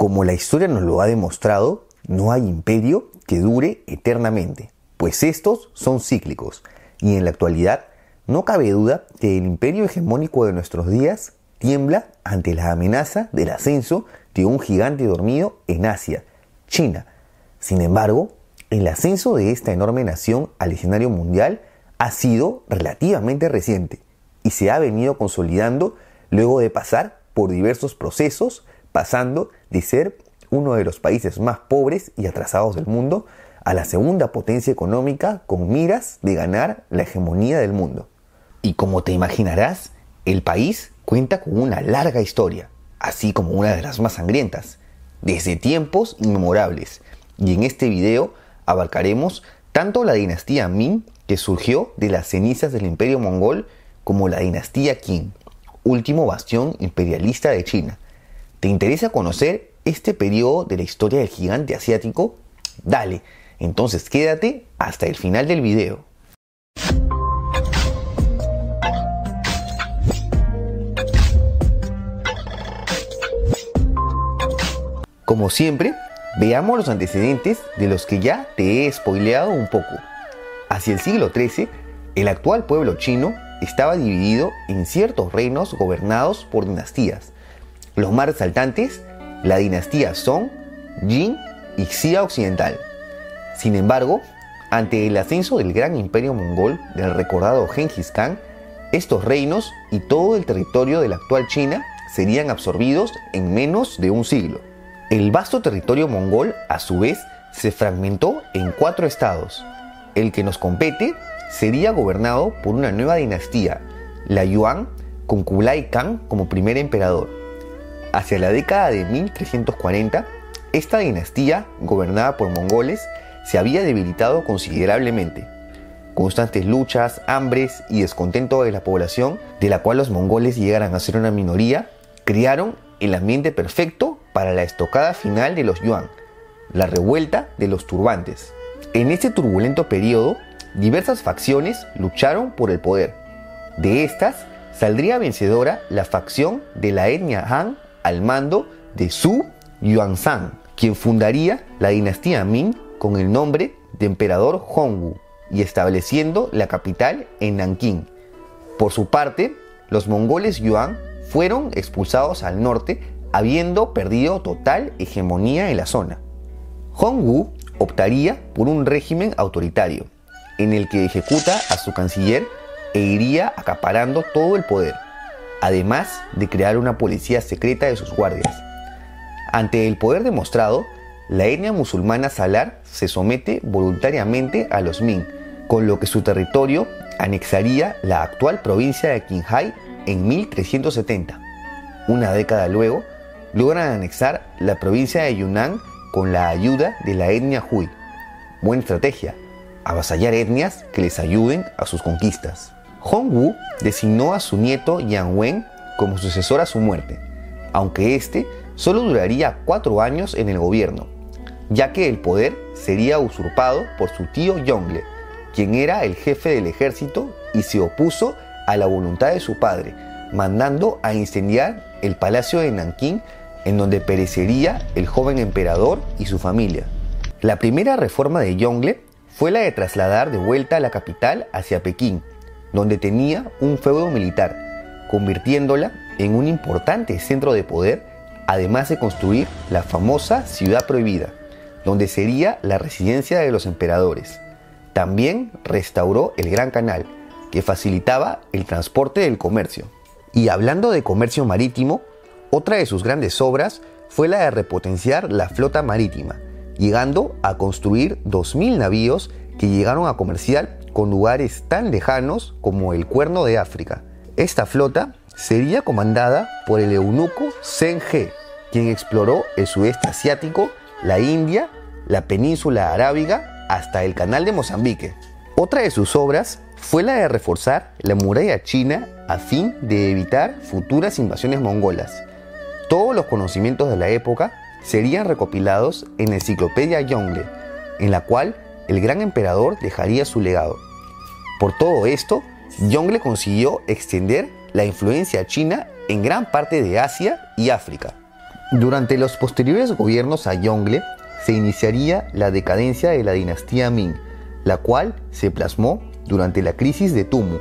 Como la historia nos lo ha demostrado, no hay imperio que dure eternamente, pues estos son cíclicos, y en la actualidad no cabe duda que el imperio hegemónico de nuestros días tiembla ante la amenaza del ascenso de un gigante dormido en Asia, China. Sin embargo, el ascenso de esta enorme nación al escenario mundial ha sido relativamente reciente y se ha venido consolidando luego de pasar por diversos procesos, pasando de ser uno de los países más pobres y atrasados del mundo a la segunda potencia económica con miras de ganar la hegemonía del mundo. Y como te imaginarás, el país cuenta con una larga historia, así como una de las más sangrientas, desde tiempos inmemorables. Y en este video abarcaremos tanto la dinastía Ming, que surgió de las cenizas del imperio mongol, como la dinastía Qing, último bastión imperialista de China. ¿Te interesa conocer este periodo de la historia del gigante asiático? Dale, entonces quédate hasta el final del video. Como siempre, veamos los antecedentes de los que ya te he spoileado un poco. Hacia el siglo XIII, el actual pueblo chino estaba dividido en ciertos reinos gobernados por dinastías. Los más resaltantes, la dinastía Song, Jin y Xia Occidental. Sin embargo, ante el ascenso del gran imperio mongol del recordado Genghis Khan, estos reinos y todo el territorio de la actual China serían absorbidos en menos de un siglo. El vasto territorio mongol, a su vez, se fragmentó en cuatro estados. El que nos compete sería gobernado por una nueva dinastía, la Yuan, con Kublai Khan como primer emperador. Hacia la década de 1340, esta dinastía, gobernada por mongoles, se había debilitado considerablemente. Constantes luchas, hambres y descontento de la población, de la cual los mongoles llegaran a ser una minoría, crearon el ambiente perfecto para la estocada final de los Yuan, la revuelta de los turbantes. En este turbulento periodo, diversas facciones lucharon por el poder. De estas, saldría vencedora la facción de la etnia Han al mando de Su Yuanzhang, quien fundaría la dinastía Ming con el nombre de emperador Hongwu y estableciendo la capital en Nanking. Por su parte, los mongoles Yuan fueron expulsados al norte habiendo perdido total hegemonía en la zona. Hongwu optaría por un régimen autoritario, en el que ejecuta a su canciller e iría acaparando todo el poder, además de crear una policía secreta de sus guardias. Ante el poder demostrado, la etnia musulmana Salar se somete voluntariamente a los Ming, con lo que su territorio anexaría la actual provincia de Qinghai en 1370. Una década luego, logran anexar la provincia de Yunnan con la ayuda de la etnia Hui. Buena estrategia, avasallar etnias que les ayuden a sus conquistas. Hongwu designó a su nieto Yang Wen como sucesor a su muerte, aunque este solo duraría cuatro años en el gobierno, ya que el poder sería usurpado por su tío Yongle, quien era el jefe del ejército y se opuso a la voluntad de su padre, mandando a incendiar el palacio de Nanking en donde perecería el joven emperador y su familia. La primera reforma de Yongle fue la de trasladar de vuelta la capital hacia Pekín, donde tenía un feudo militar, convirtiéndola en un importante centro de poder, además de construir la famosa Ciudad Prohibida, donde sería la residencia de los emperadores. También restauró el Gran Canal, que facilitaba el transporte del comercio. Y hablando de comercio marítimo, otra de sus grandes obras fue la de repotenciar la flota marítima, llegando a construir 2.000 navíos que llegaron a comerciar con lugares tan lejanos como el Cuerno de África. Esta flota sería comandada por el eunuco Zheng quien exploró el sudeste asiático, la India, la península arábiga hasta el canal de Mozambique. Otra de sus obras fue la de reforzar la muralla china a fin de evitar futuras invasiones mongolas. Todos los conocimientos de la época serían recopilados en Enciclopedia Yongle, en la cual el gran emperador dejaría su legado. Por todo esto, Yongle consiguió extender la influencia china en gran parte de Asia y África. Durante los posteriores gobiernos a Yongle se iniciaría la decadencia de la dinastía Ming, la cual se plasmó durante la crisis de Tumu,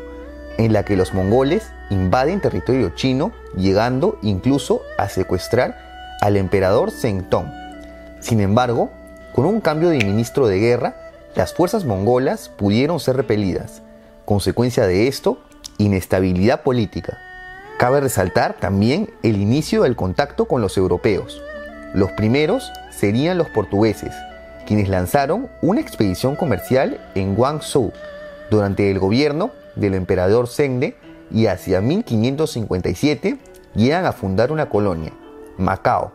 en la que los mongoles invaden territorio chino, llegando incluso a secuestrar al emperador Tong. Sin embargo, con un cambio de ministro de guerra, las fuerzas mongolas pudieron ser repelidas. Consecuencia de esto, inestabilidad política. Cabe resaltar también el inicio del contacto con los europeos. Los primeros serían los portugueses, quienes lanzaron una expedición comercial en Guangzhou durante el gobierno del emperador Zhengde y hacia 1557 llegan a fundar una colonia, Macao.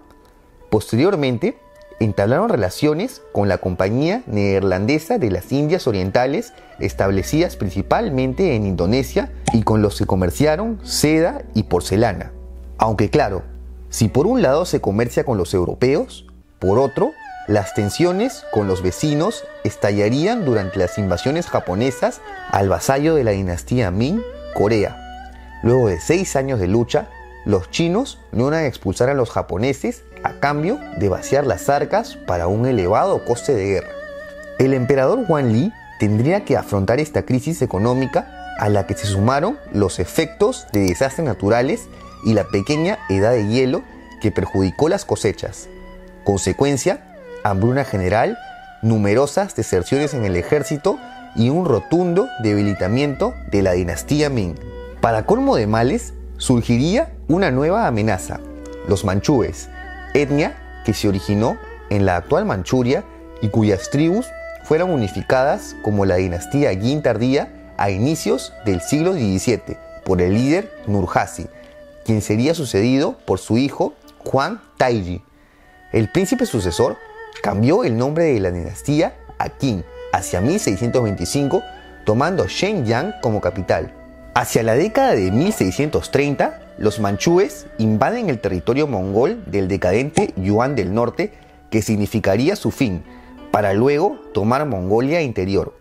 Posteriormente, entablaron relaciones con la Compañía Neerlandesa de las Indias Orientales, establecidas principalmente en Indonesia, y con los que comerciaron seda y porcelana. Aunque claro, si por un lado se comercia con los europeos, por otro, las tensiones con los vecinos estallarían durante las invasiones japonesas al vasallo de la dinastía Ming, Corea. Luego de seis años de lucha, los chinos a expulsar a los japoneses a cambio de vaciar las arcas para un elevado coste de guerra. El emperador Wan Li tendría que afrontar esta crisis económica a la que se sumaron los efectos de desastres naturales y la pequeña edad de hielo que perjudicó las cosechas. Consecuencia, hambruna general, numerosas deserciones en el ejército y un rotundo debilitamiento de la dinastía Ming. Para colmo de males, surgiría una nueva amenaza, los manchúes, etnia que se originó en la actual Manchuria y cuyas tribus fueron unificadas como la dinastía Yin tardía a inicios del siglo XVII por el líder Nurhaci, quien sería sucedido por su hijo Juan Taiji. El príncipe sucesor cambió el nombre de la dinastía a Qin hacia 1625, tomando Shenyang como capital. Hacia la década de 1630, los manchúes invaden el territorio mongol del decadente Yuan del Norte, que significaría su fin, para luego tomar Mongolia interior.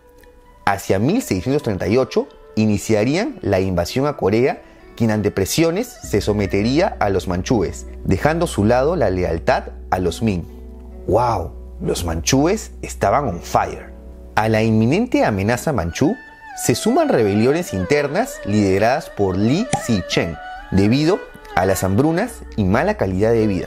Hacia 1638 iniciarían la invasión a Corea, quien ante presiones se sometería a los manchúes, dejando a su lado la lealtad a los Ming. ¡Wow! Los manchúes estaban on fire. A la inminente amenaza manchú se suman rebeliones internas lideradas por Li Zicheng, debido a las hambrunas y mala calidad de vida.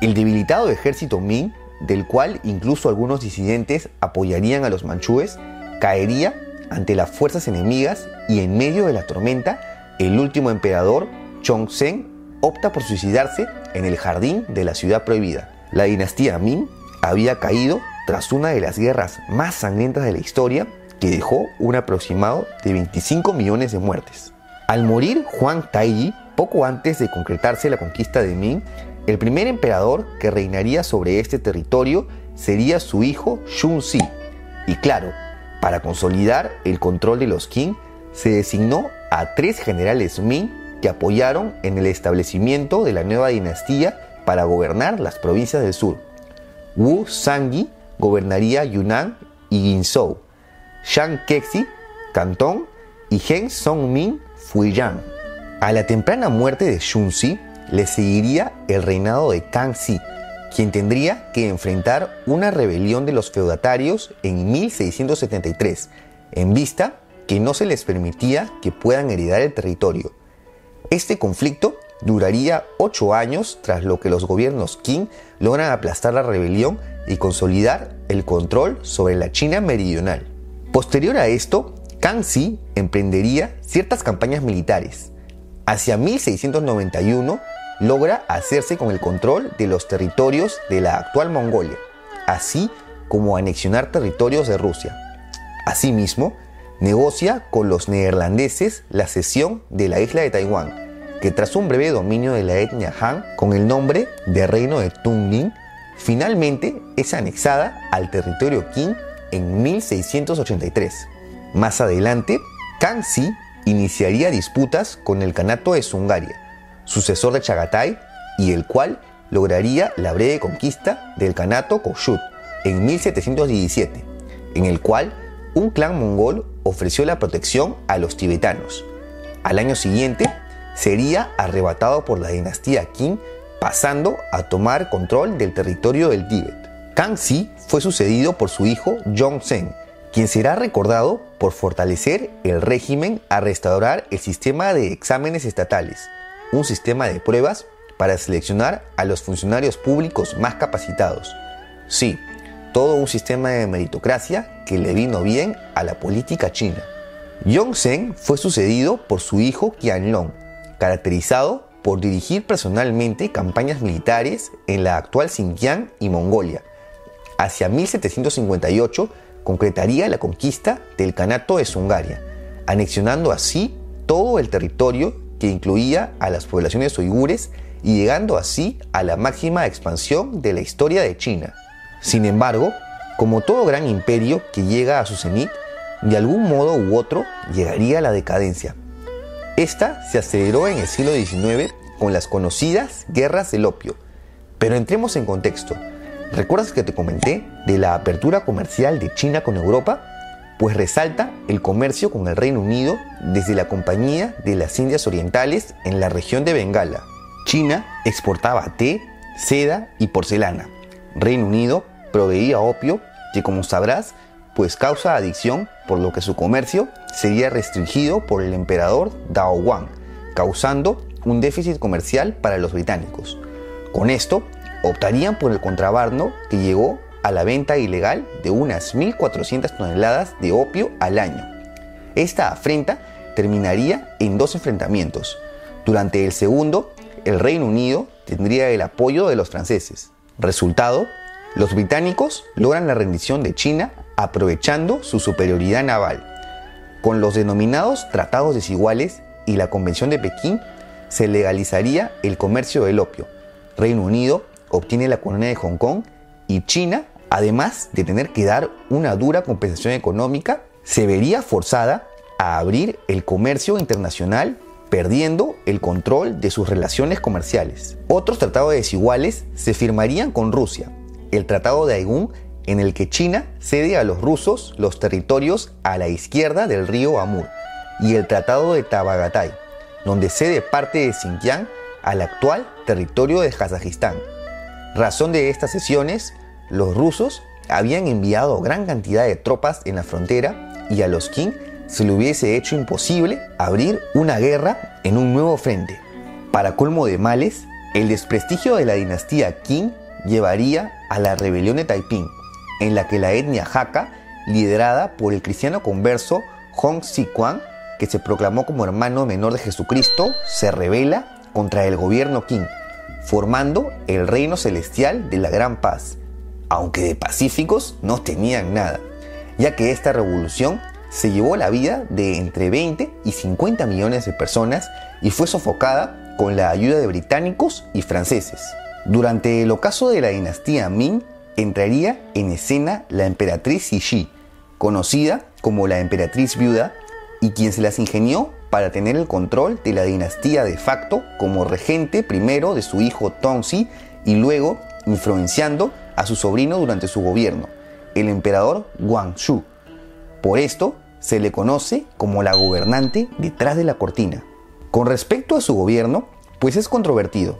El debilitado ejército Ming, del cual incluso algunos disidentes apoyarían a los manchúes, caería ante las fuerzas enemigas y en medio de la tormenta, el último emperador, Chongzhen, opta por suicidarse en el jardín de la ciudad prohibida. La dinastía Ming había caído tras una de las guerras más sangrientas de la historia que dejó un aproximado de 25 millones de muertes. Al morir Juan Taiji, poco antes de concretarse la conquista de Ming, el primer emperador que reinaría sobre este territorio sería su hijo Shunzi. Y claro, para consolidar el control de los Qing, se designó a tres generales Ming que apoyaron en el establecimiento de la nueva dinastía para gobernar las provincias del sur. Wu Sangui gobernaría Yunnan y Guinzhou, Shang Kexi, Cantón y Heng Song-min, Fujian. A la temprana muerte de Shunzi le seguiría el reinado de Kangxi, quien tendría que enfrentar una rebelión de los feudatarios en 1673, en vista que no se les permitía que puedan heredar el territorio. Este conflicto duraría ocho años tras lo que los gobiernos Qing logran aplastar la rebelión y consolidar el control sobre la China meridional. Posterior a esto, Kangxi emprendería ciertas campañas militares. Hacia 1691 logra hacerse con el control de los territorios de la actual Mongolia, así como anexionar territorios de Rusia. Asimismo, negocia con los neerlandeses la cesión de la isla de Taiwán, que tras un breve dominio de la etnia Han con el nombre de Reino de Tungning, finalmente es anexada al territorio Qing en 1683. Más adelante, Kangxi iniciaría disputas con el Kanato de Sungaria, sucesor de Chagatai, y el cual lograría la breve conquista del Kanato Koshut en 1717, en el cual un clan mongol ofreció la protección a los tibetanos. Al año siguiente, sería arrebatado por la dinastía Qing pasando a tomar control del territorio del Tíbet. Kangxi fue sucedido por su hijo Yongzheng, quien será recordado por fortalecer el régimen a restaurar el sistema de exámenes estatales, un sistema de pruebas para seleccionar a los funcionarios públicos más capacitados. Sí, todo un sistema de meritocracia que le vino bien a la política china. Yongzheng fue sucedido por su hijo Qianlong, caracterizado por dirigir personalmente campañas militares en la actual Xinjiang y Mongolia. Hacia 1758 concretaría la conquista del Kanato de Sungaria, anexionando así todo el territorio que incluía a las poblaciones uigures y llegando así a la máxima expansión de la historia de China. Sin embargo, como todo gran imperio que llega a su cenit, de algún modo u otro llegaría a la decadencia. Esta se aceleró en el siglo XIX con las conocidas guerras del opio. Pero entremos en contexto. ¿Recuerdas que te comenté de la apertura comercial de China con Europa? Pues resalta el comercio con el Reino Unido desde la Compañía de las Indias Orientales en la región de Bengala. China exportaba té, seda y porcelana. Reino Unido proveía opio que como sabrás pues causa adicción por lo que su comercio sería restringido por el emperador Dao Wang, causando un déficit comercial para los británicos. Con esto, optarían por el contrabando que llegó a la venta ilegal de unas 1.400 toneladas de opio al año. Esta afrenta terminaría en dos enfrentamientos. Durante el segundo, el Reino Unido tendría el apoyo de los franceses. Resultado, los británicos logran la rendición de China aprovechando su superioridad naval. Con los denominados tratados desiguales y la Convención de Pekín se legalizaría el comercio del opio. Reino Unido obtiene la colonia de Hong Kong y China, además de tener que dar una dura compensación económica, se vería forzada a abrir el comercio internacional perdiendo el control de sus relaciones comerciales. Otros tratados desiguales se firmarían con Rusia. El Tratado de Aigún en el que China cede a los rusos los territorios a la izquierda del río Amur, y el Tratado de Tabagatay, donde cede parte de Xinjiang al actual territorio de Kazajistán. Razón de estas sesiones, los rusos habían enviado gran cantidad de tropas en la frontera y a los Qing se le hubiese hecho imposible abrir una guerra en un nuevo frente. Para colmo de males, el desprestigio de la dinastía Qing llevaría a la rebelión de Taiping, en la que la etnia Hakka, liderada por el cristiano converso Hong Xiquan, que se proclamó como hermano menor de Jesucristo, se rebela contra el gobierno Qing, formando el reino celestial de la gran paz, aunque de pacíficos no tenían nada, ya que esta revolución se llevó la vida de entre 20 y 50 millones de personas y fue sofocada con la ayuda de británicos y franceses. Durante el ocaso de la dinastía Ming, entraría en escena la emperatriz Cixi, conocida como la emperatriz viuda, y quien se las ingenió para tener el control de la dinastía de facto como regente primero de su hijo Tongxi y luego influenciando a su sobrino durante su gobierno, el emperador Guangxu. Por esto se le conoce como la gobernante detrás de la cortina. Con respecto a su gobierno, pues es controvertido.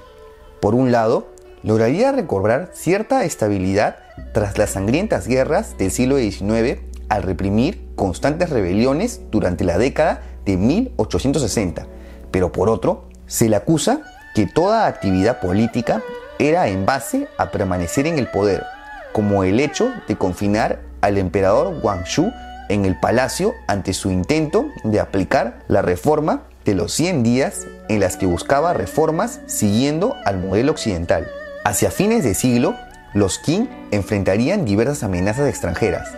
Por un lado, lograría recobrar cierta estabilidad tras las sangrientas guerras del siglo XIX al reprimir constantes rebeliones durante la década de 1860, pero por otro, se le acusa que toda actividad política era en base a permanecer en el poder, como el hecho de confinar al emperador Guangxu en el palacio ante su intento de aplicar la reforma de los 100 días en las que buscaba reformas siguiendo al modelo occidental. Hacia fines de siglo, los Qing enfrentarían diversas amenazas extranjeras.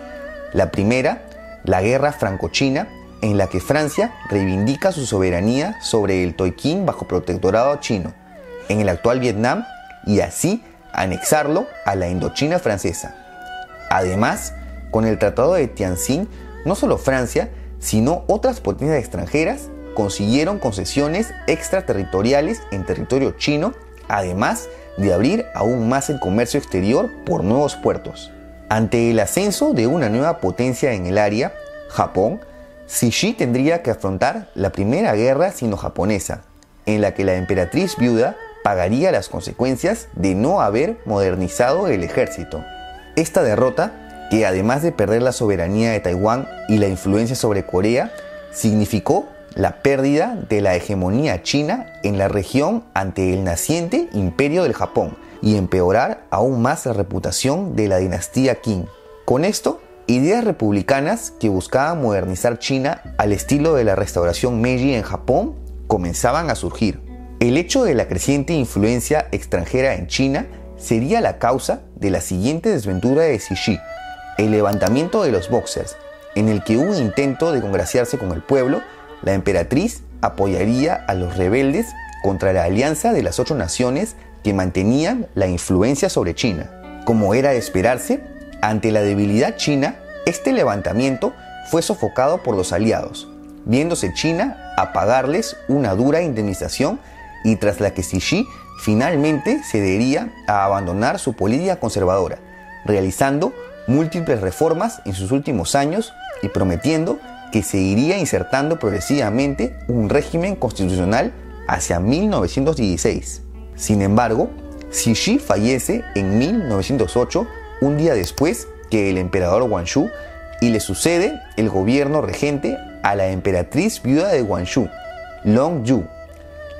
La primera, la guerra franco-china, en la que Francia reivindica su soberanía sobre el Toiquín bajo protectorado chino, en el actual Vietnam, y así anexarlo a la Indochina francesa. Además, con el Tratado de Tianjin, no solo Francia, sino otras potencias extranjeras consiguieron concesiones extraterritoriales en territorio chino, además de abrir aún más el comercio exterior por nuevos puertos. Ante el ascenso de una nueva potencia en el área, Japón, Cixi tendría que afrontar la primera guerra sino-japonesa, en la que la emperatriz viuda pagaría las consecuencias de no haber modernizado el ejército. Esta derrota, que además de perder la soberanía de Taiwán y la influencia sobre Corea, significó la pérdida de la hegemonía china en la región ante el naciente imperio del Japón y empeorar aún más la reputación de la dinastía Qing. Con esto, ideas republicanas que buscaban modernizar China al estilo de la restauración Meiji en Japón comenzaban a surgir. El hecho de la creciente influencia extranjera en China sería la causa de la siguiente desventura de Cixi, el levantamiento de los boxers, en el que hubo un intento de congraciarse con el pueblo, la emperatriz apoyaría a los rebeldes contra la alianza de las ocho naciones que mantenían la influencia sobre China. Como era de esperarse, ante la debilidad china, este levantamiento fue sofocado por los aliados, viéndose China a pagarles una dura indemnización y tras la que Xi finalmente cedería a abandonar su política conservadora, realizando múltiples reformas en sus últimos años y prometiendo que se iría insertando progresivamente un régimen constitucional hacia 1916. Sin embargo, Xi fallece en 1908, un día después que el emperador Guangxu, y le sucede el gobierno regente a la emperatriz viuda de Guangxu, Long Yu.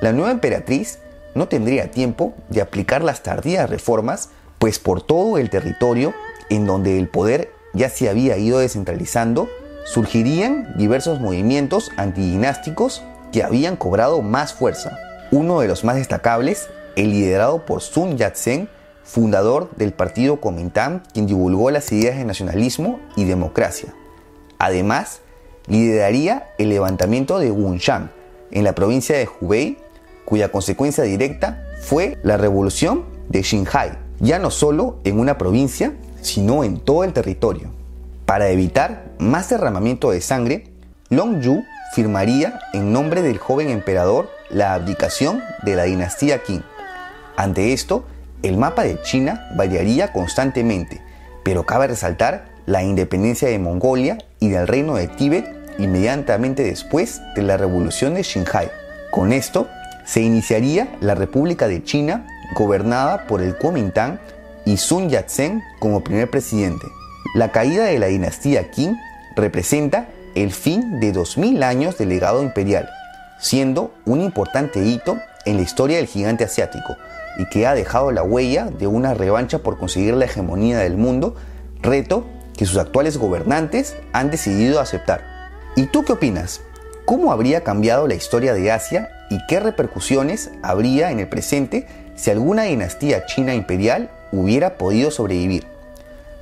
La nueva emperatriz no tendría tiempo de aplicar las tardías reformas, pues por todo el territorio en donde el poder ya se había ido descentralizando, surgirían diversos movimientos antidinásticos que habían cobrado más fuerza. Uno de los más destacables, el liderado por Sun Yat-sen, fundador del partido Kuomintang, quien divulgó las ideas de nacionalismo y democracia. Además, lideraría el levantamiento de Wunshan, en la provincia de Hubei, cuya consecuencia directa fue la revolución de Xinhai, ya no solo en una provincia, sino en todo el territorio. Para evitar más derramamiento de sangre, Long Yu firmaría en nombre del joven emperador la abdicación de la dinastía Qing. Ante esto, el mapa de China variaría constantemente, pero cabe resaltar la independencia de Mongolia y del reino de Tíbet inmediatamente después de la revolución de Xinhai. Con esto, se iniciaría la República de China gobernada por el Kuomintang y Sun Yat-sen como primer presidente. La caída de la dinastía Qing representa el fin de 2000 años de legado imperial, siendo un importante hito en la historia del gigante asiático, y que ha dejado la huella de una revancha por conseguir la hegemonía del mundo, reto que sus actuales gobernantes han decidido aceptar. ¿Y tú qué opinas? ¿Cómo habría cambiado la historia de Asia y qué repercusiones habría en el presente si alguna dinastía china imperial hubiera podido sobrevivir?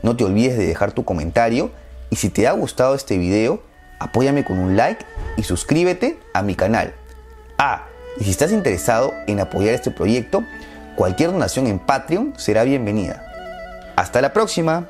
No te olvides de dejar tu comentario y si te ha gustado este video, apóyame con un like y suscríbete a mi canal. Ah, y si estás interesado en apoyar este proyecto, Cualquier donación en Patreon será bienvenida. Hasta la próxima.